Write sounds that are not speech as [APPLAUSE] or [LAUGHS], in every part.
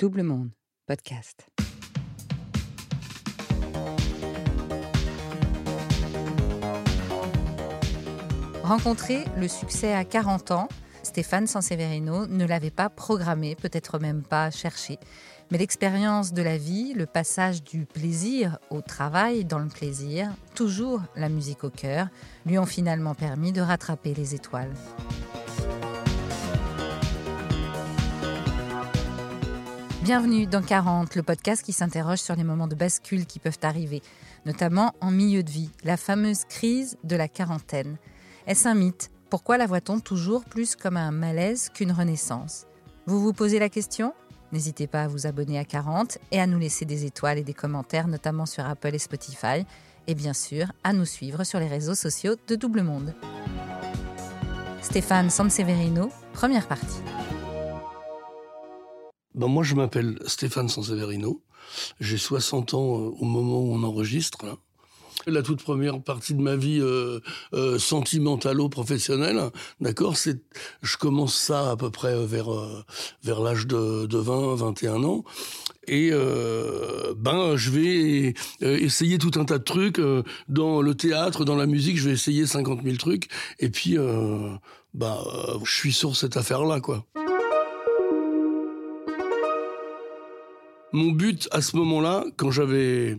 Double Monde, podcast. Rencontrer le succès à 40 ans, Stéphane Sanseverino ne l'avait pas programmé, peut-être même pas cherché. Mais l'expérience de la vie, le passage du plaisir au travail dans le plaisir, toujours la musique au cœur, lui ont finalement permis de rattraper les étoiles. Bienvenue dans 40, le podcast qui s'interroge sur les moments de bascule qui peuvent arriver, notamment en milieu de vie, la fameuse crise de la quarantaine. Est-ce un mythe? Pourquoi la voit-on toujours plus comme un malaise qu'une renaissance? Vous vous posez la question? N'hésitez pas à vous abonner à 40 et à nous laisser des étoiles et des commentaires, notamment sur Apple et Spotify, et bien sûr à nous suivre sur les réseaux sociaux de Double Monde. Stéphane Sanseverino, première partie. Ben moi, je m'appelle Stéphane Sanseverino. J'ai 60 ans euh, au moment où on enregistre. Là. La toute première partie de ma vie euh, euh, sentimentalo-professionnelle, d'accord, c'est, je commence ça à peu près vers euh, vers l'âge de, de 20, 21 ans, et euh, ben je vais euh, essayer tout un tas de trucs euh, dans le théâtre, dans la musique, je vais essayer 50 000 trucs, et puis euh, ben euh, je suis sur cette affaire-là, quoi. Mon but à ce moment-là, quand j'avais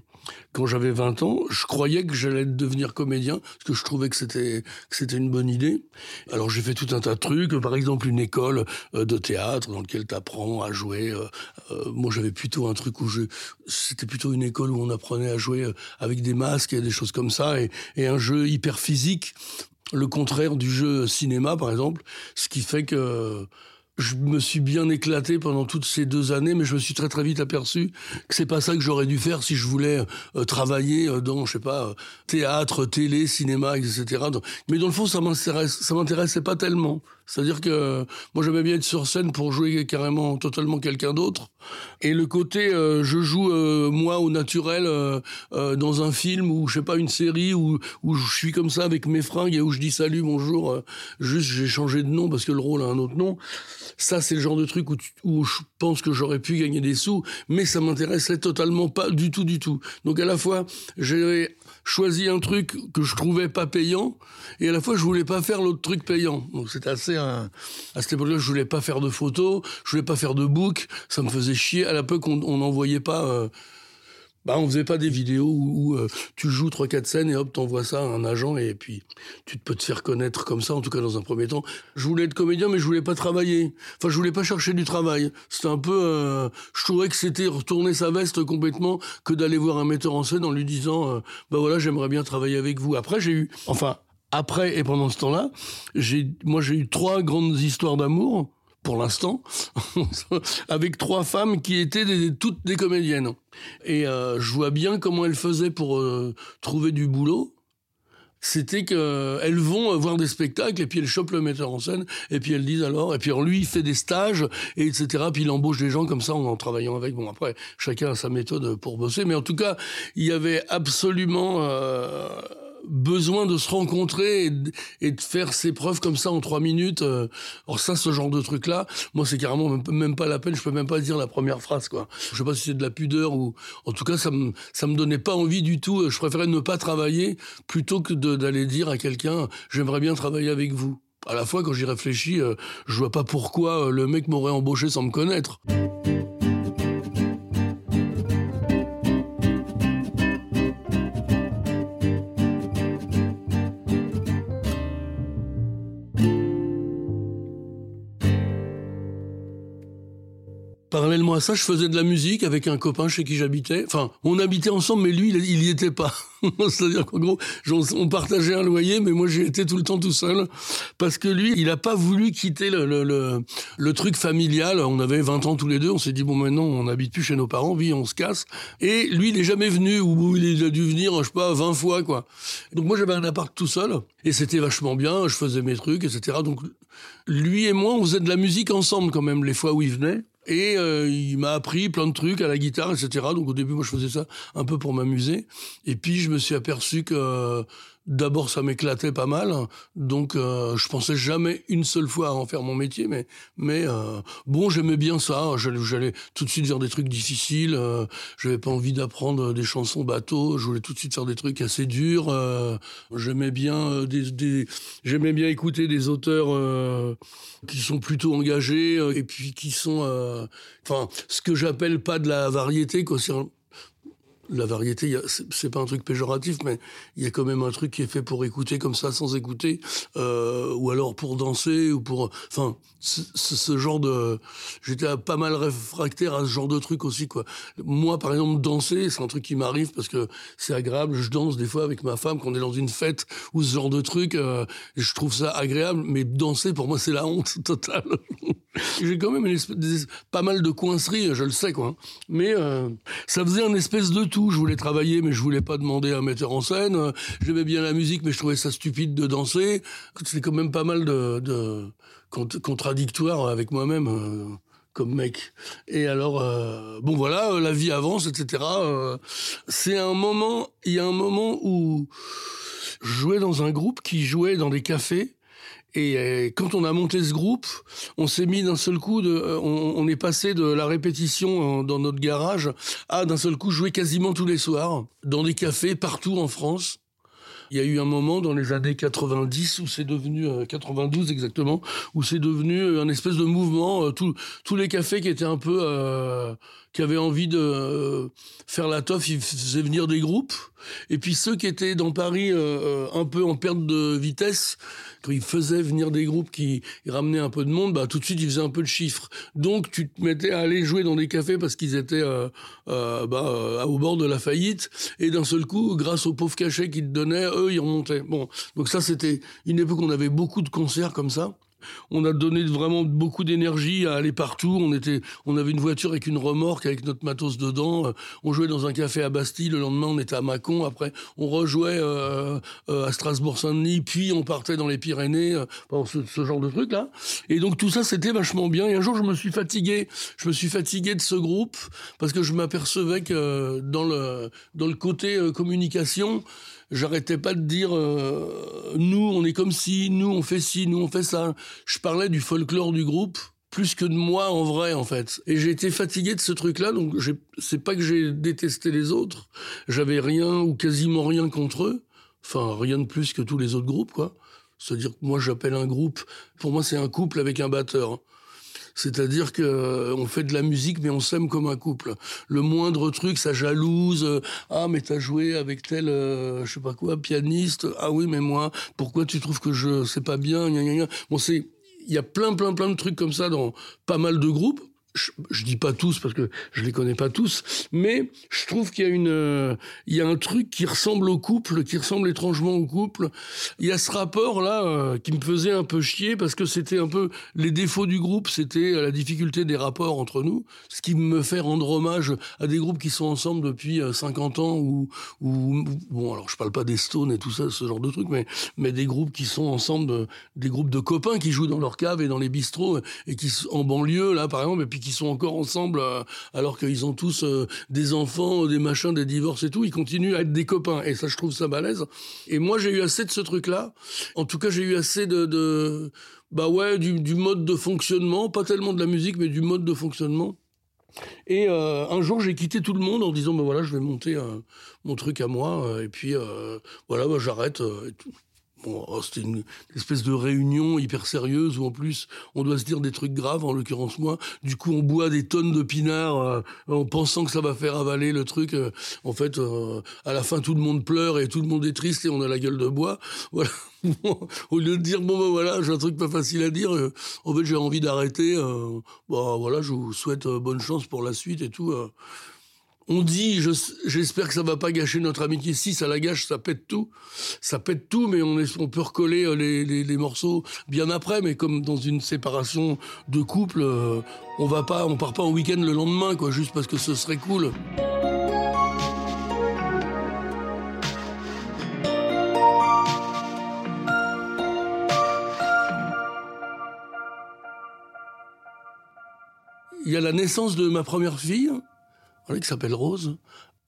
quand j'avais 20 ans, je croyais que j'allais devenir comédien parce que je trouvais que c'était que c'était une bonne idée. Alors j'ai fait tout un tas de trucs, par exemple une école euh, de théâtre dans laquelle tu apprends à jouer. euh, euh, moi j'avais plutôt un truc où je c'était plutôt une école où on apprenait à jouer avec des masques et des choses comme ça et, et un jeu hyper physique, le contraire du jeu cinéma par exemple, ce qui fait que je me suis bien éclaté pendant toutes ces deux années, mais je me suis très très vite aperçu que c'est pas ça que j'aurais dû faire si je voulais euh, travailler euh, dans, je sais pas, euh, théâtre, télé, cinéma, etc. Mais dans le fond, ça m'intéresse, ça m'intéressait pas tellement. C'est-à-dire que moi j'aimais bien être sur scène pour jouer carrément totalement quelqu'un d'autre. Et le côté euh, je joue euh, moi au naturel euh, dans un film ou je sais pas une série où où je suis comme ça avec mes fringues et où je dis salut bonjour juste j'ai changé de nom parce que le rôle a un autre nom. Ça c'est le genre de truc où où je pense que j'aurais pu gagner des sous, mais ça m'intéressait totalement pas du tout du tout. Donc à la fois j'ai choisi un truc que je trouvais pas payant et à la fois je voulais pas faire l'autre truc payant. Donc c'était assez à cette époque-là je voulais pas faire de photos, je voulais pas faire de book, ça me faisait chier. À l'époque on n'envoyait pas euh, bah, on faisait pas des vidéos où, où, euh, tu joues trois quatre scènes et hop t'envoies ça à un agent et puis tu peux te faire connaître comme ça en tout cas dans un premier temps. Je voulais être comédien mais je voulais pas travailler. Enfin je voulais pas chercher du travail. C'était un peu euh, je trouvais que c'était retourner sa veste complètement que d'aller voir un metteur en scène en lui disant euh, bah voilà j'aimerais bien travailler avec vous. Après j'ai eu enfin après et pendant ce temps-là j'ai moi j'ai eu trois grandes histoires d'amour pour l'instant, [LAUGHS] avec trois femmes qui étaient toutes des comédiennes. Et euh, je vois bien comment elles faisaient pour euh, trouver du boulot. C'était qu'elles vont euh, voir des spectacles et puis elles chopent le metteur en scène et puis elles disent alors et puis alors lui il fait des stages et etc puis il embauche des gens comme ça en, travaillant avec bon après chacun a sa méthode pour bosser mais en tout cas il y avait absolument besoin de se rencontrer et de, faire ses preuves comme ça en trois minutes. euh. Alors ça, ce genre de truc-là, moi, c'est carrément même, pas la peine. Je peux même pas dire la première phrase, quoi. Je sais pas si c'est de la pudeur ou, en tout cas, ça me ça me donnait pas envie du tout. Je préférais ne pas travailler plutôt que d'aller dire à quelqu'un, j'aimerais bien travailler avec vous. À la fois, quand j'y réfléchis, euh, je vois pas pourquoi euh, le mec m'aurait embauché sans me connaître. Parallèlement à ça, je faisais de la musique avec un copain chez qui j'habitais. Enfin, on habitait ensemble, mais lui, il, il y était pas. [LAUGHS] C'est-à-dire qu'en gros, on partageait un loyer, mais moi, j'ai été tout le temps tout seul. Parce que lui, il a pas voulu quitter le, le, le, truc familial. On avait 20 ans tous les deux. On s'est dit, bon, maintenant, on n'habite plus chez nos parents, vie, on se casse. Et lui, il est jamais venu, ou il a dû venir, je sais pas, 20 fois, quoi. Donc moi, j'avais un appart tout seul. Et c'était vachement bien. Je faisais mes trucs, etc. Donc, lui et moi, on faisait de la musique ensemble, quand même, les fois où il venait. Et euh, il m'a appris plein de trucs à la guitare, etc. Donc au début, moi, je faisais ça un peu pour m'amuser. Et puis, je me suis aperçu que d'abord ça m'éclatait pas mal, donc euh, je pensais jamais une seule fois à en faire mon métier, mais mais euh, bon j'aimais bien ça, j'allais tout de suite vers des trucs difficiles, euh, j'avais pas envie d'apprendre des chansons bateau, je voulais tout de suite faire des trucs assez durs, euh, j'aimais bien des, j'aimais bien écouter des auteurs qui sont plutôt engagés et puis qui sont enfin ce que j'appelle pas de la variété quoi la variété, c'est pas un truc péjoratif, mais il y a quand même un truc qui est fait pour écouter comme ça sans écouter, euh, ou alors pour danser, ou pour, enfin, ce genre de, j'étais pas mal réfractaire à ce genre de truc aussi, quoi. Moi, par exemple, danser, c'est un truc qui m'arrive parce que c'est agréable. Je danse des fois avec ma femme quand on est dans une fête ou ce genre de truc. Euh, je trouve ça agréable, mais danser pour moi c'est la honte [LAUGHS] totale. J'ai quand même pas mal de coinceries, je le sais, quoi. Mais euh, ça faisait un espèce de tout je voulais travailler, mais je voulais pas demander à un metteur en scène. J'aimais bien la musique, mais je trouvais ça stupide de danser. C'était quand même pas mal de, contradictoires avec moi-même. Euh, comme mec. Et alors, euh, bon voilà, euh, la vie avance, etc. c'est un moment, il y a un moment où je jouais dans un groupe qui jouait dans des cafés et euh, quand on a monté ce groupe, on s'est mis d'un seul coup, de, euh, on, est passé de la répétition dans notre garage à d'un seul coup jouer quasiment tous les soirs dans des cafés partout en France. Il y a eu un moment dans les années 90 où c'est devenu 92 euh, exactement, où c'est devenu un espèce de mouvement. tous les cafés qui étaient un peu qui avaient envie de euh, faire la toffe, ils faisaient venir des groupes. Et puis ceux qui étaient dans Paris euh, euh, un peu en perte de vitesse, quand ils faisaient venir des groupes qui ramenaient un peu de monde, bah tout de suite ils faisaient un peu de chiffres. Donc tu te mettais à aller jouer dans des cafés parce qu'ils étaient bah, au bord de la faillite. Et d'un seul coup, grâce aux pauvres cachets qu'ils te donnaient, eux ils remontaient. Bon, donc ça c'était une époque où on avait beaucoup de concerts comme ça. On a donné vraiment beaucoup d'énergie à aller partout. On était, on avait une voiture avec une remorque avec notre matos dedans. Euh, on jouait dans un café à Bastille. Le lendemain, on était à Mâcon. Après, on rejouait euh, euh, à Strasbourg-Saint-Denis. Puis on partait dans les Pyrénées. ce, genre de truc là. Et donc tout ça, c'était vachement bien. Et un jour, je me suis fatigué. Je me suis fatigué de ce groupe parce que je m'apercevais que dans le dans le côté communication j'arrêtais pas de dire euh, nous on est comme si, nous on fait ci, nous on fait ça. Je parlais du folklore du groupe plus que de moi en vrai en fait. Et j'ai été fatigué de ce truc-là, donc c'est pas que j'ai détesté les autres, j'avais rien ou quasiment rien contre eux, enfin rien de plus que tous les autres groupes quoi. C'est-à-dire que moi j'appelle un groupe, pour moi c'est un couple avec un batteur. C'est-à-dire que euh, on fait de la musique, mais on s'aime comme un couple. Le moindre truc, ça jalouse. Euh, ah, mais t'as joué avec tel, euh, je sais pas quoi, pianiste. Ah oui, mais moi, pourquoi tu trouves que je sais pas bien Bon, c'est, il y a plein, plein, plein de trucs comme ça dans pas mal de groupes je, je, dis pas tous parce que je les connais pas tous, mais je trouve qu'il y a une, euh, il y a un truc qui ressemble au couple, qui ressemble étrangement au couple. Il y a ce rapport là euh, qui me faisait un peu chier parce que c'était un peu les défauts du groupe, c'était la difficulté des rapports entre nous, ce qui me fait rendre hommage à des groupes qui sont ensemble depuis 50 euh, ans ou, bon alors je parle pas des Stones et tout ça, ce genre de trucs, mais mais des groupes qui sont ensemble, des groupes de copains qui jouent dans leur cave et dans les bistrots et qui en banlieue là par exemple et puis qui sont encore ensemble euh, alors qu'ils ont tous euh, des enfants, des machins, des divorces et tout. Ils continuent à être des copains. Et ça, je trouve ça balèze. Et moi, j'ai eu assez de ce truc-là. En tout cas, j'ai eu assez de, bah ouais, du, mode de fonctionnement, pas tellement de la musique, mais du mode de fonctionnement. Et euh, un jour, j'ai quitté tout le monde en disant, ben voilà, je vais monter mon truc à moi, et puis voilà, bah, j'arrête. Oh, c'était une espèce de réunion hyper sérieuse où en plus on doit se dire des trucs graves, en l'occurrence moi. Du coup, on boit des tonnes de pinards euh, en pensant que ça va faire avaler le truc. Euh, en fait, euh, à la fin, tout le monde pleure et tout le monde est triste et on a la gueule de bois. [LAUGHS] Voilà. Au lieu de dire bon ben voilà, j'ai un truc pas facile à dire. en fait, j'ai envie d'arrêter. bah voilà, je vous souhaite bonne chance pour la suite et tout on dit, j'espère que ça va pas gâcher notre amitié. Si ça la gâche, ça pète tout. Ça pète tout, mais on, on peut recoller euh, les, morceaux bien après. Mais comme dans une séparation de couple, euh, on va pas, on part pas au week-end le lendemain, quoi, juste parce que ce serait cool. Il y a la naissance de ma première fille qui s'appelle Rose,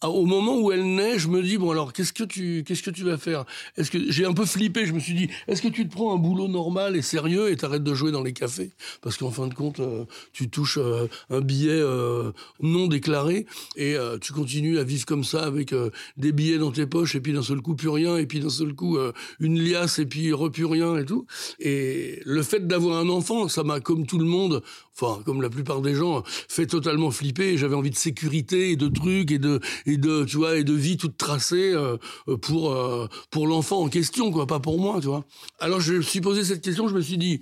au moment où elle naît, je me dis bon alors qu'est-ce que tu qu'est-ce que tu vas faire? Est-ce que j'ai un peu flippé Je me suis dit est-ce que tu te prends un boulot normal et sérieux et t'arrêtes de jouer dans les cafés? Parce qu'en fin de compte, euh, tu touches euh, un billet euh, non déclaré et tu continues à vivre comme ça avec des billets dans tes poches et puis d'un seul coup plus rien et puis d'un seul coup une liasse et puis re plus rien et tout. Et le fait d'avoir un enfant, ça m'a comme tout le monde, enfin comme la plupart des gens, fait totalement flipper. J'avais envie de sécurité et de trucs et de et de tu vois et de vie toute tracée euh, pour euh, pour l'enfant en question quoi, pas pour moi, tu vois. Alors je me suis posé cette question, je me suis dit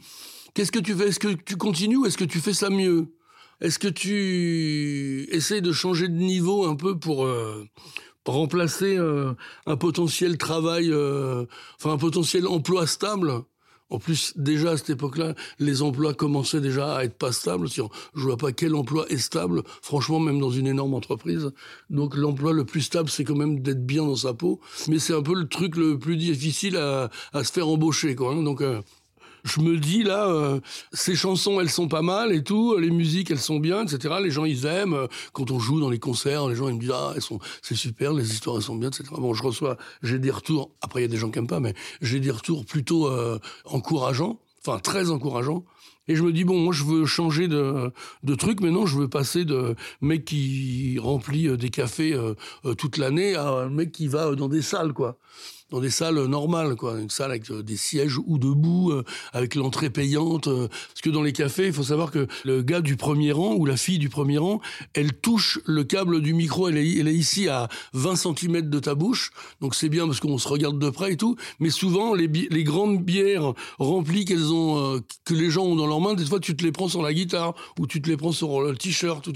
qu'est-ce que tu fais? Est-ce que tu continues ou est-ce que tu fais ça mieux? Est-ce que tu essayes de changer de niveau un peu pour euh, remplacer un potentiel travail, enfin un potentiel emploi stable? En plus, déjà à cette époque-là, les emplois commençaient déjà à être pas stables. Je vois pas quel emploi est stable, franchement, même dans une énorme entreprise. Donc l'emploi le plus stable, c'est quand même d'être bien dans sa peau. Mais c'est un peu le truc le plus difficile à, se faire embaucher, quoi. Hein. Donc euh, je me dis là, euh, ces chansons, elles sont pas mal et tout, les musiques, elles sont bien, etc. Les gens, ils aiment. Quand on joue dans les concerts, les gens, ils me disent, ah, elles sont, c'est super, les histoires, elles sont bien, etc. Bon, je reçois, j'ai des retours. Après, il y a des gens qui aiment pas, mais j'ai des retours plutôt euh, encourageants, enfin très encourageants. Et je me dis, bon, moi, je veux changer de, truc. Maintenant, je veux passer de mec qui remplit euh, des cafés toute l'année à un mec qui va dans des salles, quoi dans des salles normales, quoi, une salle avec euh, des sièges ou debout, euh, avec l'entrée payante. Euh, parce que dans les cafés, il faut savoir que le gars du premier rang ou la fille du premier rang, elle touche le câble du micro, elle est, ici à 20 cm de ta bouche, donc c'est bien parce qu'on se regarde de près et tout. Mais souvent, les, grandes bières remplies qu'elles ont, que les gens ont dans leurs mains, des fois tu te les prends sur la guitare ou tu te les prends sur le t-shirt.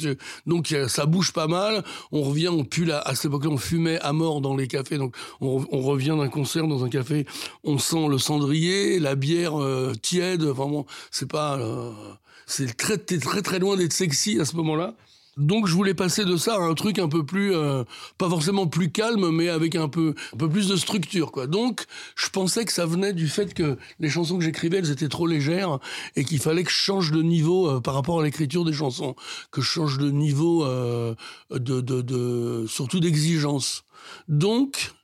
Donc ça bouge pas mal. On revient, on pue à, à cette époque-là, on fumait à mort dans les cafés, donc on, revient un concert dans un café, on sent le cendrier, la bière euh, tiède. Vraiment, c'est pas, euh, c'est très, très très loin d'être sexy à ce moment-là. Donc je voulais passer de ça à un truc un peu plus, euh, pas forcément plus calme, mais avec un peu, un peu plus de structure, quoi. Donc je pensais que ça venait du fait que les chansons que j'écrivais, elles étaient trop légères et qu'il fallait que je change de niveau par rapport à l'écriture des chansons, que je change de niveau de, de, de, surtout d'exigence. Donc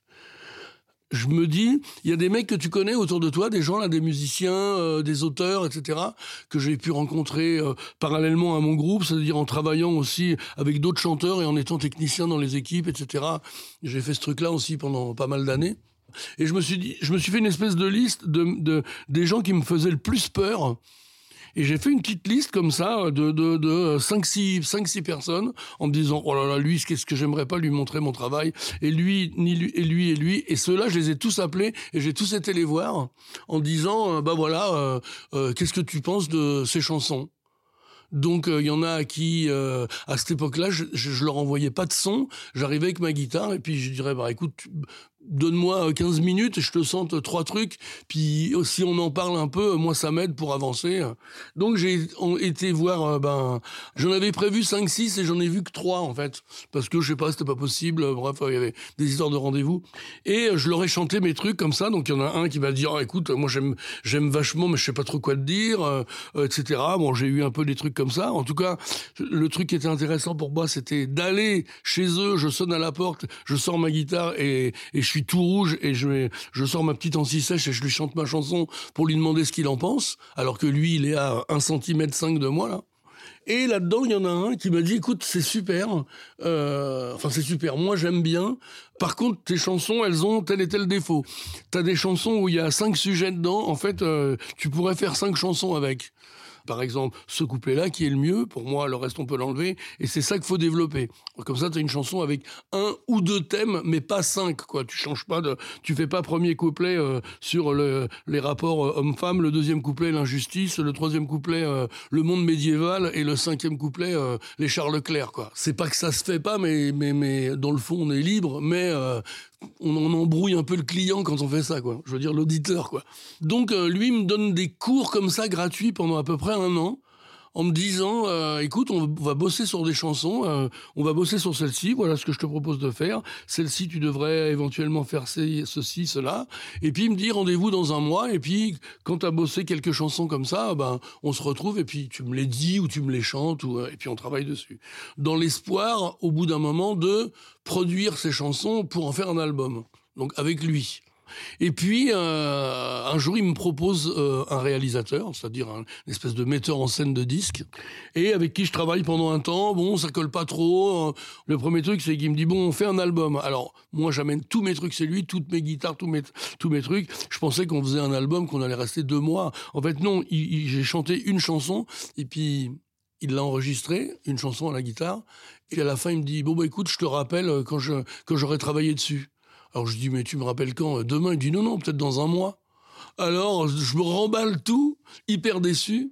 je me dis, il y a des mecs que tu connais autour de toi, des gens là, des musiciens, euh, des auteurs, etc., que j'ai pu rencontrer euh, parallèlement à mon groupe, c'est-à-dire en travaillant aussi avec d'autres chanteurs et en étant technicien dans les équipes, etc. J'ai fait ce truc-là aussi pendant pas mal d'années. Et je me suis dit, je me suis fait une espèce de liste de, de des gens qui me faisaient le plus peur et j'ai fait une petite liste comme ça de, de, de 5-6 cinq, six personnes en me disant, oh là là, lui, qu'est-ce que j'aimerais pas lui montrer mon travail. Et lui, ni lui, et lui, et lui. Et ceux-là, je les ai tous appelés et j'ai tous été les voir en disant, euh, bah voilà, euh, euh, qu'est-ce que tu penses de ces chansons? Donc il y en a qui, à cette époque-là, je, je, leur envoyais pas de son. J'arrivais avec ma guitare et puis je dirais bah écoute, donne-moi 15 euh, minutes, je te sente trois trucs, puis euh, si on en parle un peu, moi ça m'aide pour avancer. Donc j'ai été voir, euh, ben, j'en avais prévu 5, 6 et j'en ai vu que 3 en fait, parce que je sais pas, c'était pas possible, bref, il y avait des histoires de rendez-vous. Et je leur ai chanté mes trucs comme ça, donc il y en a un qui va dire, ah, écoute, moi j'aime j'aime vachement, mais je sais pas trop quoi te dire, etc. Bon, j'ai eu un peu des trucs comme ça. En tout cas, le truc qui était intéressant pour moi, c'était d'aller chez eux, je sonne à la porte, je sors ma guitare et, et je suis tout rouge et je, je sors ma petite anti-sèche et je lui chante ma chanson pour lui demander ce qu'il en pense, alors que lui, il est à 1 cm 5 de moi, là. Et là-dedans, il y en a un qui m'a dit, écoute, c'est super, euh, enfin c'est super, moi j'aime bien. Par contre, tes chansons, elles ont tel et tel défaut. T'as des chansons où il y a cinq sujets dedans, en fait, euh, tu pourrais faire cinq chansons avec par exemple, ce couplet-là qui est le mieux, pour moi, le reste on peut l'enlever, et c'est ça qu'il faut développer. Comme ça, tu as une chanson avec un ou deux thèmes, mais pas cinq, quoi. Tu changes pas de, tu fais pas premier couplet euh, sur le, les rapports euh, homme-femme, le deuxième couplet l'injustice, le troisième couplet euh, le monde médiéval, et le cinquième couplet les Charles Leclerc, quoi. C'est pas que ça se fait pas, mais, mais, mais dans le fond, on est libre, mais on en embrouille un peu le client quand on fait ça, quoi. Je veux dire l'auditeur, quoi. Donc lui me donne des cours comme ça gratuits pendant à peu près un an en me disant euh, écoute, on va bosser sur des chansons, euh, on va bosser sur celle-ci, voilà ce que je te propose de faire. Celle-ci, tu devrais éventuellement faire ceci, cela. Et puis il me dit rendez-vous dans un mois. Et puis quand tu as bossé quelques chansons comme ça, ben on se retrouve et puis tu me les dis ou tu me les chantes ou, et puis on travaille dessus. Dans l'espoir, au bout d'un moment, de produire ces chansons pour en faire un album. Donc avec lui. Et puis, euh, un jour, il me propose euh, un réalisateur, c'est-à-dire un, une espèce de metteur en scène de disques, et avec qui je travaille pendant un temps. Bon, ça colle pas trop. Hein. Le premier truc, c'est qu'il me dit, bon, on fait un album. Alors, moi, j'amène tous mes trucs, c'est lui, toutes mes guitares, tous mes, tous mes trucs. Je pensais qu'on faisait un album, qu'on allait rester deux mois. En fait, non, j'ai chanté une chanson, et puis il l'a enregistré, une chanson à la guitare, et à la fin, il me dit, bon, bah, écoute, je te rappelle euh, quand je, quand j'aurai travaillé dessus. Alors je dis, mais tu me rappelles quand? Demain Il dit, non, non, peut-être dans un mois. Alors je me remballe tout, hyper déçu.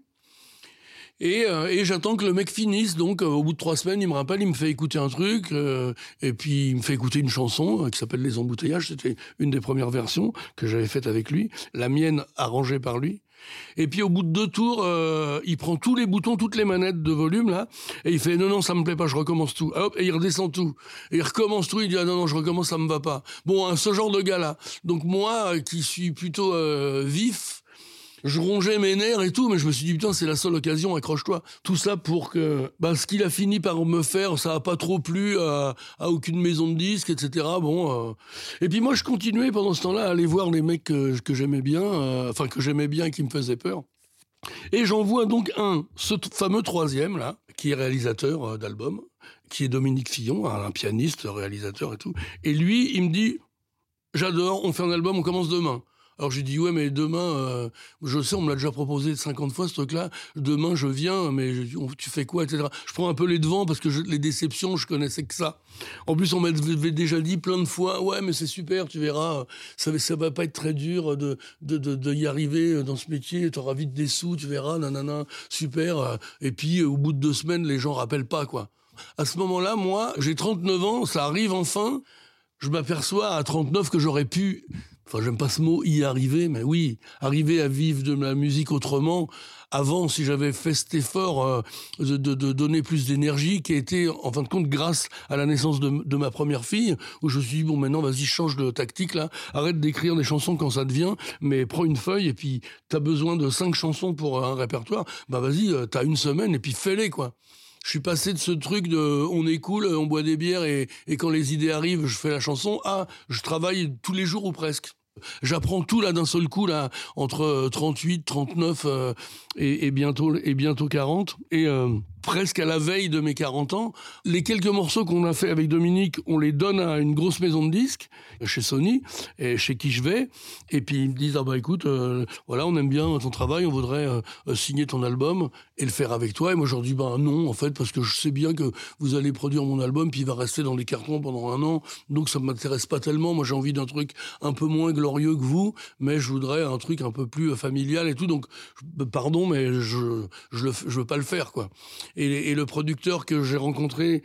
Et, euh, et j'attends que le mec finisse. Donc, euh, au bout de trois semaines, il me rappelle, il me fait écouter un truc, euh, et puis il me fait écouter une chanson qui s'appelle Les Embouteillages. C'était une des premières versions que j'avais faiite avec lui, la mienne arrangée par lui. Et puis au bout de deux tours, euh, il prend tous les boutons, toutes les manettes de volume là, et il fait non non ça me plaît pas, je recommence tout. Hop, et il redescend tout. Et il recommence tout, il dit ah non non je recommence, ça me va pas. Bon, hein, ce genre de gars là. Donc moi euh, qui suis plutôt euh, vif, je rongeais mes nerfs et tout, mais je me suis dit, putain, c'est la seule occasion, accroche-toi. Tout ça pour que, bah, ce qu'il a fini par me faire, ça a pas trop plu à, aucune maison de disques, etc. Bon, euh. et puis moi, je continuais pendant ce temps-là à aller voir les mecs que, j'aimais bien, euh, enfin, que j'aimais bien et qui me faisaient peur. Et j'en vois donc un, ce fameux troisième, là, qui est réalisateur euh, d'album, qui est Dominique Fillon, un pianiste, réalisateur et tout. Et lui, il me dit, j'adore, on fait un album, on commence demain. Alors j'ai dit ouais mais demain, euh, je sais on me l'a déjà proposé 50 fois ce truc-là. Demain je viens mais tu fais quoi etc. Je prends un peu les devants parce que les déceptions je connaissais que ça. En plus on m'avait déjà dit plein de fois ouais mais c'est super tu verras ça ça va pas être très dur de de, y arriver dans ce métier. Tu auras vite des sous tu verras nanana super. Et puis au bout de deux semaines les gens rappellent pas quoi. À ce moment-là moi j'ai 39 ans ça arrive enfin je m'aperçois à 39 que j'aurais pu enfin j'aime pas ce mot y arriver, mais oui, arriver à vivre de la musique autrement. Avant, si j'avais fait cet effort euh, de, de, donner plus d'énergie, qui a été en fin de compte grâce à la naissance de, de ma première fille, où je me suis dit bon maintenant vas-y change de tactique là, arrête d'écrire des chansons quand ça te vient, mais prends une feuille et puis t'as besoin de cinq chansons pour un répertoire, bah vas-y euh, t'as une semaine et puis fais-les quoi je suis passé de ce truc de on est cool, on boit des bières et, et, quand les idées arrivent, je fais la chanson, à je travaille tous les jours ou presque. J'apprends tout là d'un seul coup là entre 38, 39 euh, et, bientôt et bientôt 40 et euh, presque à la veille de mes 40 ans. Les quelques morceaux qu'on a fait avec Dominique, on les donne à une grosse maison de disques, chez Sony, chez qui je vais. Et puis ils me disent, ah bah écoute, euh, voilà, on aime bien ton travail, on voudrait euh, signer ton album et le faire avec toi. Et moi leur dis, bah non, en fait, parce que je sais bien que vous allez produire mon album, puis il va rester dans les cartons pendant un an. Donc ça m'intéresse pas tellement. Moi j'ai envie d'un truc un peu moins glorieux que vous, mais je voudrais un truc un peu plus familial et tout. Donc, pardon, mais je, je veux pas le faire, quoi et, le producteur que j'ai rencontré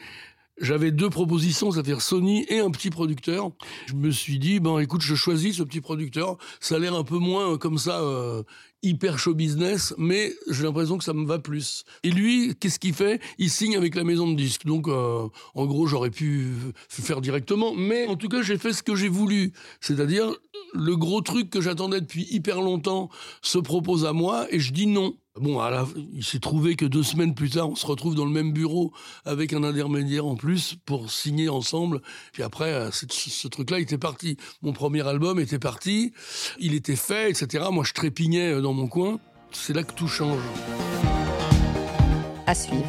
j'avais deux propositions, c'est-à-dire Sony et un petit producteur. Je me suis dit, ben écoute, je choisis ce petit producteur. Ça a l'air un peu moins euh, comme ça, euh, hyper show business, mais j'ai l'impression que ça me va plus. Et lui, qu'est-ce qu'il fait? Il signe avec la maison de disques. Donc, euh, en gros, j'aurais pu faire directement, mais en tout cas, j'ai fait ce que j'ai voulu. C'est-à-dire, le gros truc que j'attendais depuis hyper longtemps se propose à moi et je dis non. Bon, il s'est trouvé que deux semaines plus tard, on se retrouve dans le même bureau avec un intermédiaire en plus pour signer ensemble. Puis après, euh, ce, truc-là était parti. Mon premier album était parti, il était fait, etc. Moi, je trépignais euh, dans mon coin. C'est là que tout change. À suivre.